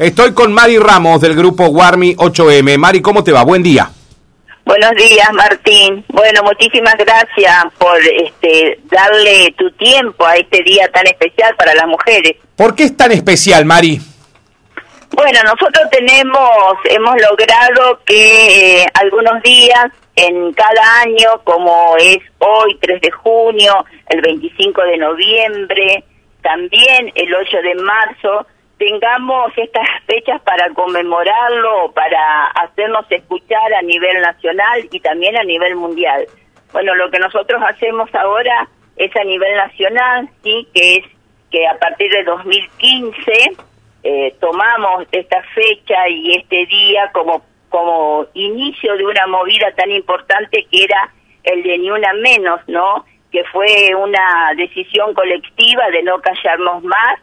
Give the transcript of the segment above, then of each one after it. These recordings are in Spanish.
Estoy con Mari Ramos del grupo Warmi 8M. Mari, ¿cómo te va? Buen día. Buenos días, Martín. Bueno, muchísimas gracias por este, darle tu tiempo a este día tan especial para las mujeres. ¿Por qué es tan especial, Mari? Bueno, nosotros tenemos, hemos logrado que eh, algunos días en cada año, como es hoy, 3 de junio, el 25 de noviembre, también el 8 de marzo, tengamos estas fechas para conmemorarlo, para hacernos escuchar a nivel nacional y también a nivel mundial. Bueno, lo que nosotros hacemos ahora es a nivel nacional, sí, que es que a partir de 2015 eh, tomamos esta fecha y este día como como inicio de una movida tan importante que era el de ni una menos, ¿no? Que fue una decisión colectiva de no callarnos más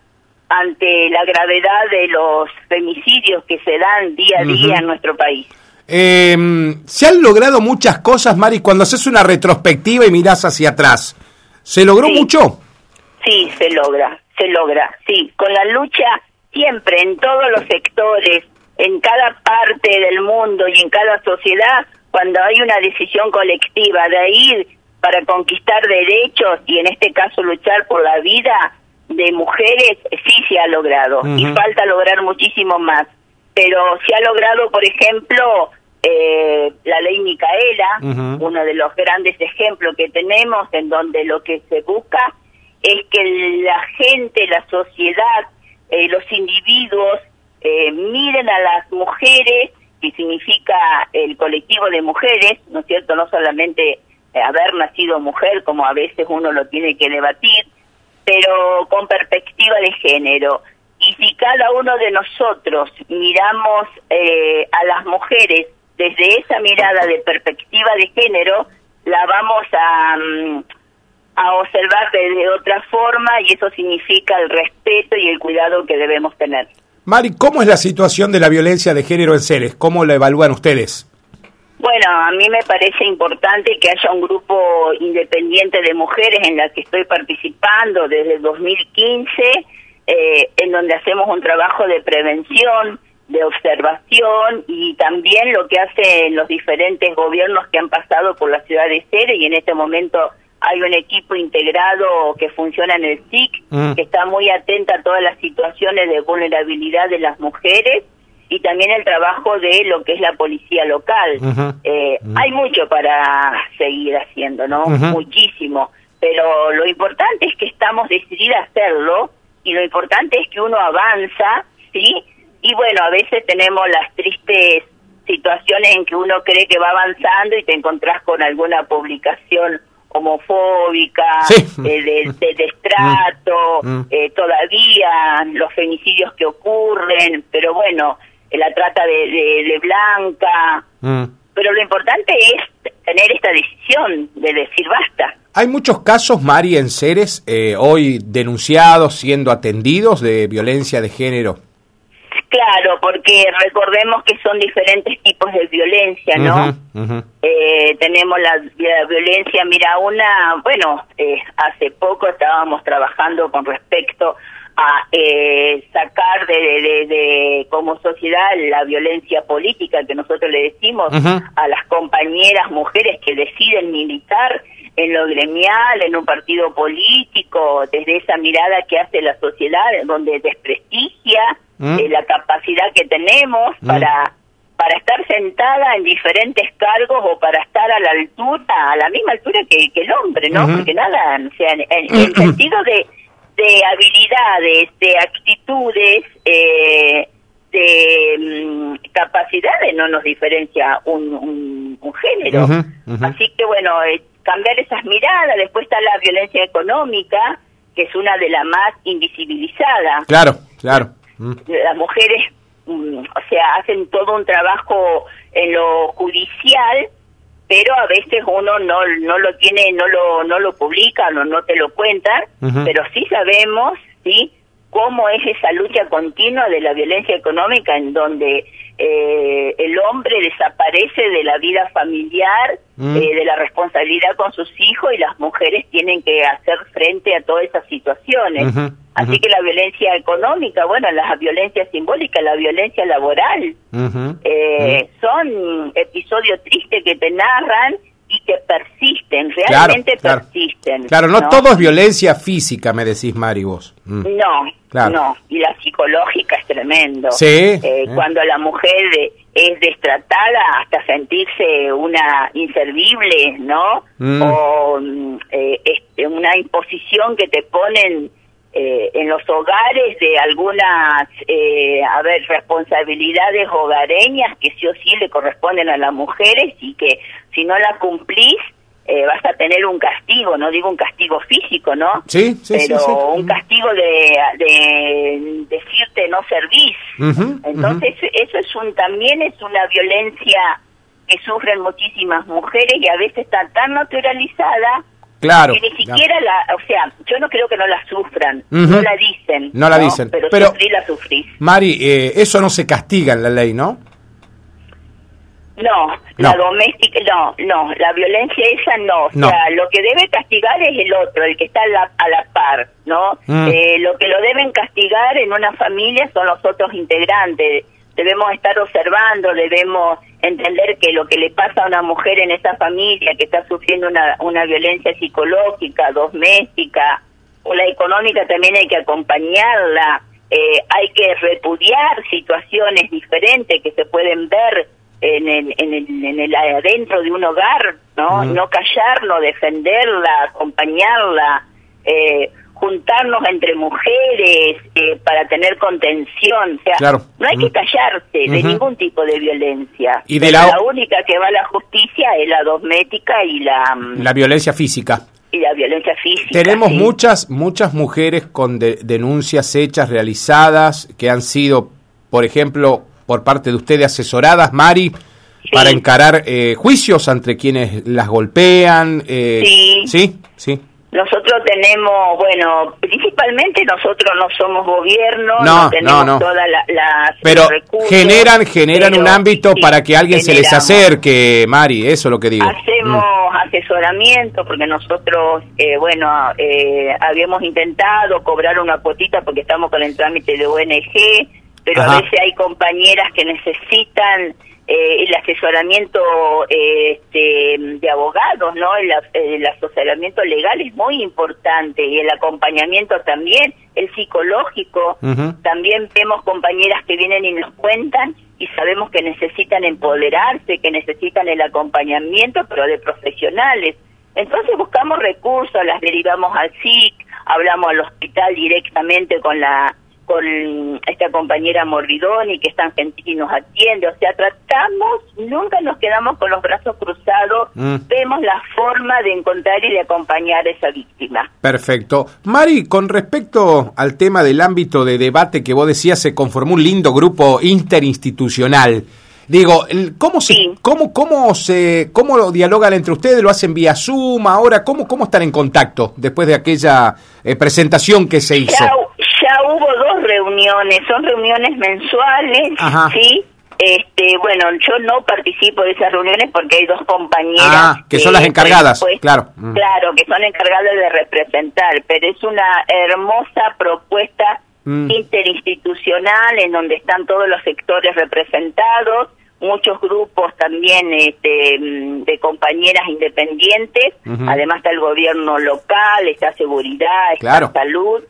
ante la gravedad de los femicidios que se dan día a día en nuestro país. Em, se han logrado muchas cosas, Mari, cuando haces una retrospectiva y miras hacia atrás. ¿Se logró mucho? Sí, se logra, se logra, sí. Con la lucha siempre, en todos los sectores, en cada parte del mundo y en cada sociedad, cuando hay una decisión colectiva de ir para conquistar derechos y en este caso luchar por la vida, de mujeres sí se ha logrado y falta lograr muchísimo más. Pero se ha logrado, por ejemplo, eh, la ley Micaela, uno de los grandes ejemplos que tenemos en donde lo que se busca es que la gente, la sociedad, eh, los individuos eh, miren a las mujeres, que significa el colectivo de mujeres, ¿no es cierto? No solamente haber nacido mujer, como a veces uno lo tiene que debatir, pero con perspectiva de género. Y si cada uno de nosotros miramos eh, a las mujeres desde esa mirada de perspectiva de género, la vamos a, mm, a observar de otra forma y eso significa el respeto y el cuidado que debemos tener. Mari, ¿cómo es la situación de la violencia de género en Ceres? ¿Cómo la evalúan ustedes? Bueno, a mí me parece importante que haya un grupo independiente de mujeres en la que estoy participando desde 2015, eh, en donde hacemos un trabajo de prevención, de observación y también lo que hacen los diferentes gobiernos que han pasado por la ciudad de Cere y en este momento hay un equipo integrado que funciona en el SIC, mm. que está muy atenta a todas las situaciones de vulnerabilidad de las mujeres y también el trabajo de lo que es la policía local. Eh, hay mucho para seguir haciendo, ¿no? Muchísimo. Pero lo importante es que estamos decididos a hacerlo y lo importante es que uno avanza, ¿sí? Y bueno, a veces tenemos las tristes situaciones en que uno cree que va avanzando y te encontrás con alguna publicación homofóbica, eh, de, de, destrato, mm. Mm. eh, todavía los femicidios que ocurren, pero bueno, la trata de, blanca. Mm. Pero lo importante es tener esta decisión de decir basta. Hay muchos casos, Mari, en Ceres, eh, hoy denunciados, siendo atendidos de violencia de género. Claro, porque recordemos que son diferentes tipos de violencia, ¿no? Eh, tenemos la, violencia, mira, una, bueno, eh, hace poco estábamos trabajando con respecto a eh, sacar de, de, como sociedad la violencia política que nosotros le decimos a las compañeras mujeres que deciden militar en lo gremial, en un partido político, desde esa mirada que hace la sociedad, donde desprestigia mm. eh, la capacidad que tenemos mm. para para estar sentada en diferentes cargos o para estar a la altura, a la misma altura que, el hombre, ¿no? Porque nada, o sea, en el sentido de de habilidades, de actitudes, eh, de mm, capacidades no nos diferencia un, un, género. Así que bueno, eh, cambiar esas miradas, después está la violencia económica, que es una de las más invisibilizadas. Claro, claro. Mm. Las mujeres, mm, o sea, hacen todo un trabajo en lo judicial, pero a veces uno no no lo tiene no lo no lo publica no no te lo cuenta pero sí sabemos sí cómo es esa lucha continua de la violencia económica en donde eh, el hombre desaparece de la vida familiar, mm. eh, de la responsabilidad con sus hijos y las mujeres tienen que hacer frente a todas esas situaciones. Así que la violencia económica, bueno, la violencia simbólica, la violencia laboral, eh, son episodios tristes que te narran que persisten, realmente persisten. Claro, no, todo es violencia física, me decís, Mari, vos. Mm. No, no, y la psicológica es tremendo. Sí. Eh, eh. Cuando la mujer es destratada hasta sentirse una inservible, ¿no? Mm. O mm, eh, este, una imposición que te ponen eh, en los hogares de algunas, eh, a ver, responsabilidades hogareñas que sí o sí le corresponden a las mujeres y que si no la cumplís eh, vas a tener un castigo, no digo un castigo físico, ¿no? Sí, sí, Pero sí, un castigo de, de decirte no servís. Entonces eso es un también es una violencia que sufren muchísimas mujeres y a veces está tan naturalizada Claro. Que ni siquiera la, o sea, yo no creo que no la sufran, no la dicen. No la dicen. Pero, pero sufrí la sufrís. Mari, eh, eso no se castiga en la ley, ¿no? No, la doméstica, no, no, la violencia esa no. O sea, lo que debe castigar es el otro, el que está a la, a la par, ¿no? Mm. Eh, lo que lo deben castigar en una familia son los otros integrantes. Debemos estar observando, debemos entender que lo que le pasa a una mujer en esa familia que está sufriendo una, una violencia psicológica, doméstica o la económica también hay que acompañarla, eh, hay que repudiar situaciones diferentes que se pueden ver en el, en el, en el adentro de un hogar, ¿no? No callarlo, defenderla, acompañarla. Eh, juntarnos entre mujeres eh, para tener contención. O sea, no hay que callarse de ningún tipo de violencia. Y de la... única que va a la justicia es la doméstica y la... Mm, la violencia física. Y la violencia física. Tenemos muchas, muchas mujeres con denuncias hechas, realizadas, que han sido, por ejemplo, por parte de ustedes asesoradas, Mari, para encarar eh, juicios entre quienes las golpean. Eh, sí. Sí, sí. Nosotros tenemos, bueno, principalmente nosotros no somos gobierno, no, tenemos todas las pero generan generan un ámbito para que alguien se les acerque, Mari, eso es lo que digo. Hacemos mm. asesoramiento porque nosotros, eh, bueno, eh, habíamos intentado cobrar una cuotita porque estamos con el trámite de ONG, pero a veces hay compañeras que necesitan eh, el asesoramiento este, de abogados, ¿no? El, asesoramiento legal es muy importante y el acompañamiento también, el psicológico. También vemos compañeras que vienen y nos cuentan y sabemos que necesitan empoderarse, que necesitan el acompañamiento, pero de profesionales. Entonces buscamos recursos, las derivamos al SIC, hablamos al hospital directamente con la con esta compañera Morridoni que es tan gentil y nos atiende, o sea, tratamos, nunca nos quedamos con los brazos cruzados, mm. vemos la forma de encontrar y de acompañar a esa víctima. Perfecto. Mari, con respecto al tema del ámbito de debate que vos decías, se conformó un lindo grupo interinstitucional. Digo, ¿cómo se, cómo, cómo se, cómo lo dialogan entre ustedes? ¿Lo hacen vía Zoom ahora? ¿Cómo, cómo están en contacto después de aquella eh, presentación que se hizo? Ya, hubo dos reuniones, son reuniones mensuales, ¿sí? Este, bueno, yo no participo de esas reuniones porque hay dos compañeras ah, que, son las encargadas, claro. Mm. Claro, que son encargadas de representar, pero es una hermosa propuesta mm. interinstitucional en donde están todos los sectores representados muchos grupos también este, mm, de compañeras independientes, además está el gobierno local, está seguridad, está salud.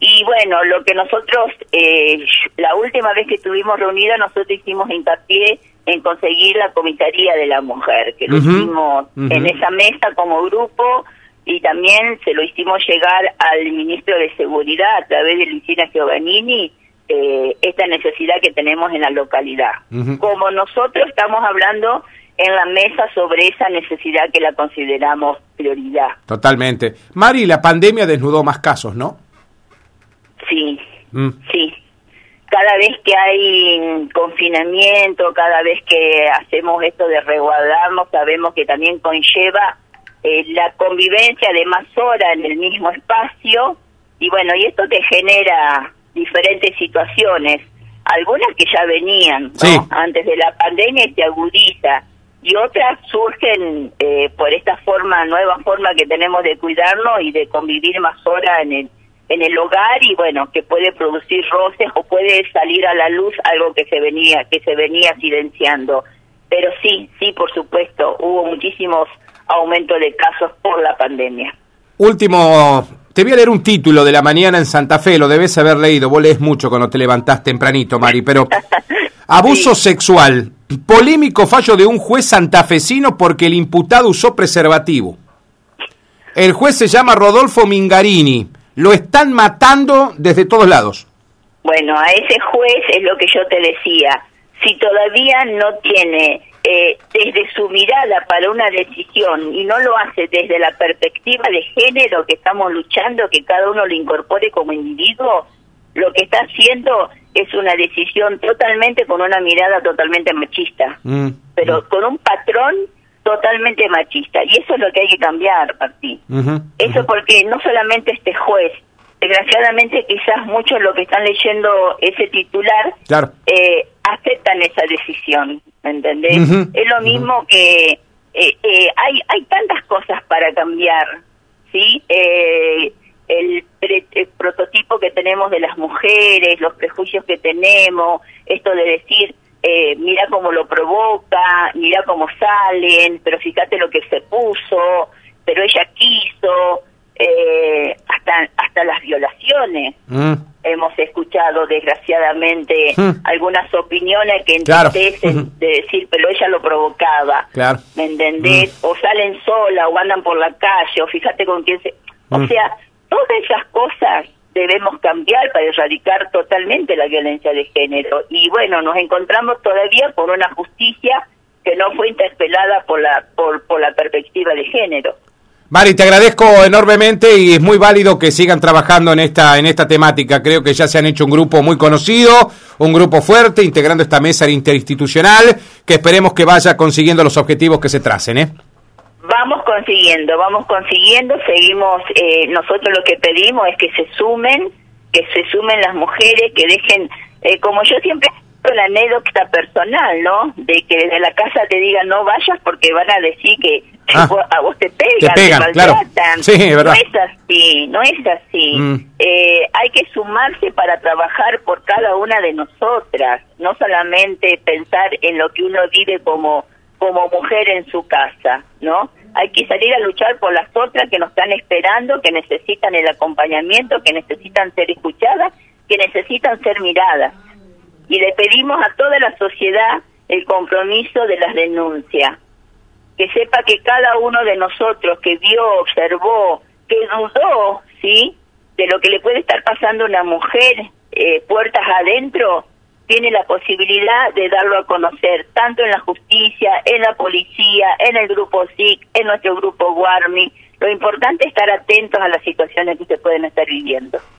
Y bueno, lo que nosotros, eh, la última vez que estuvimos reunidos, nosotros hicimos hincapié en conseguir la comisaría de la mujer, que lo hicimos en esa mesa como grupo y también se lo hicimos llegar al ministro de Seguridad a través de Lucina Giovannini, eh, esta necesidad que tenemos en la localidad. Como nosotros estamos hablando en la mesa sobre esa necesidad que la consideramos prioridad. Totalmente. Mari, la pandemia desnudó más casos, ¿no? Sí, mm. sí. Cada vez que hay confinamiento, cada vez que hacemos esto de resguardarnos, sabemos que también conlleva eh, la convivencia de más horas en el mismo espacio y bueno, y esto te genera diferentes situaciones, algunas que ya venían antes de la pandemia y se agudiza, y otras surgen eh, por esta forma, nueva forma que tenemos de cuidarnos y de convivir más horas en el, en el hogar y bueno, que puede producir roces o puede salir a la luz algo que se venía, que se venía silenciando. Pero sí, sí, por supuesto, hubo muchísimos aumentos de casos por la pandemia. Último, te voy a leer un título de la mañana en Santa Fe, lo debes haber leído, vos lees mucho cuando te levantás tempranito, Mari, pero abuso sexual, polémico fallo de un juez santafesino porque el imputado usó preservativo. El juez se llama Rodolfo Mingarini, lo están matando desde todos lados. Bueno, a ese juez es lo que yo te decía, si todavía no tiene eh, desde su mirada para una decisión y no lo hace desde la perspectiva de género que estamos luchando, que cada uno lo incorpore como individuo, lo que está haciendo es una decisión totalmente con una mirada totalmente machista, mm, pero mm. con un patrón totalmente machista. Y eso es lo que hay que cambiar, Martín. eso porque no solamente este juez, desgraciadamente quizás muchos lo que están leyendo ese titular eh, aceptan esa decisión, ¿me entendés? es lo mismo que eh, eh, hay hay tantas cosas para cambiar, ¿sí? el, el, prototipo que tenemos de las mujeres, los prejuicios que tenemos, esto de decir, eh, mira cómo lo provoca, mira cómo salen, pero fíjate lo que se puso, pero ella quiso, eh, hasta hasta las violaciones. Mm. Hemos escuchado desgraciadamente mm. algunas opiniones que entristecen de decir, pero ella lo provocaba. ¿Me entendés? Mm. O salen sola o andan por la calle, o fíjate con quién se... O sea, todas esas cosas debemos cambiar para erradicar totalmente la violencia de género. Y bueno, nos encontramos todavía con una justicia que no fue interpelada por la, por, por la perspectiva de género. Mari, te agradezco enormemente y es muy válido que sigan trabajando en esta, en esta temática. Creo que ya se han hecho un grupo muy conocido, un grupo fuerte, integrando esta mesa interinstitucional, que esperemos que vaya consiguiendo los objetivos que se tracen. ¿eh? Vamos consiguiendo, vamos consiguiendo, seguimos, eh, nosotros lo que pedimos es que se sumen, que se sumen las mujeres, que dejen, eh, como yo siempre la anécdota personal, ¿no? De que desde la casa te digan no vayas porque van a decir que ah. a vos te pegan, te, pegan, maltratan. no es así, no es así. Mm. Eh, hay que sumarse para trabajar por cada una de nosotras, no solamente pensar en lo que uno vive como como mujer en su casa, ¿no? Hay que salir a luchar por las otras que nos están esperando, que necesitan el acompañamiento, que necesitan ser escuchadas, que necesitan ser miradas. Y le pedimos a toda la sociedad el compromiso de las denuncias. Que sepa que cada uno de nosotros que vio, observó, que dudó, ¿sí? De lo que le puede estar pasando a una mujer eh, puertas adentro, tiene la posibilidad de darlo a conocer, tanto en la justicia, en la policía, en el grupo SIC, en nuestro grupo Guarmi. Lo importante es estar atentos a las situaciones que se pueden estar viviendo.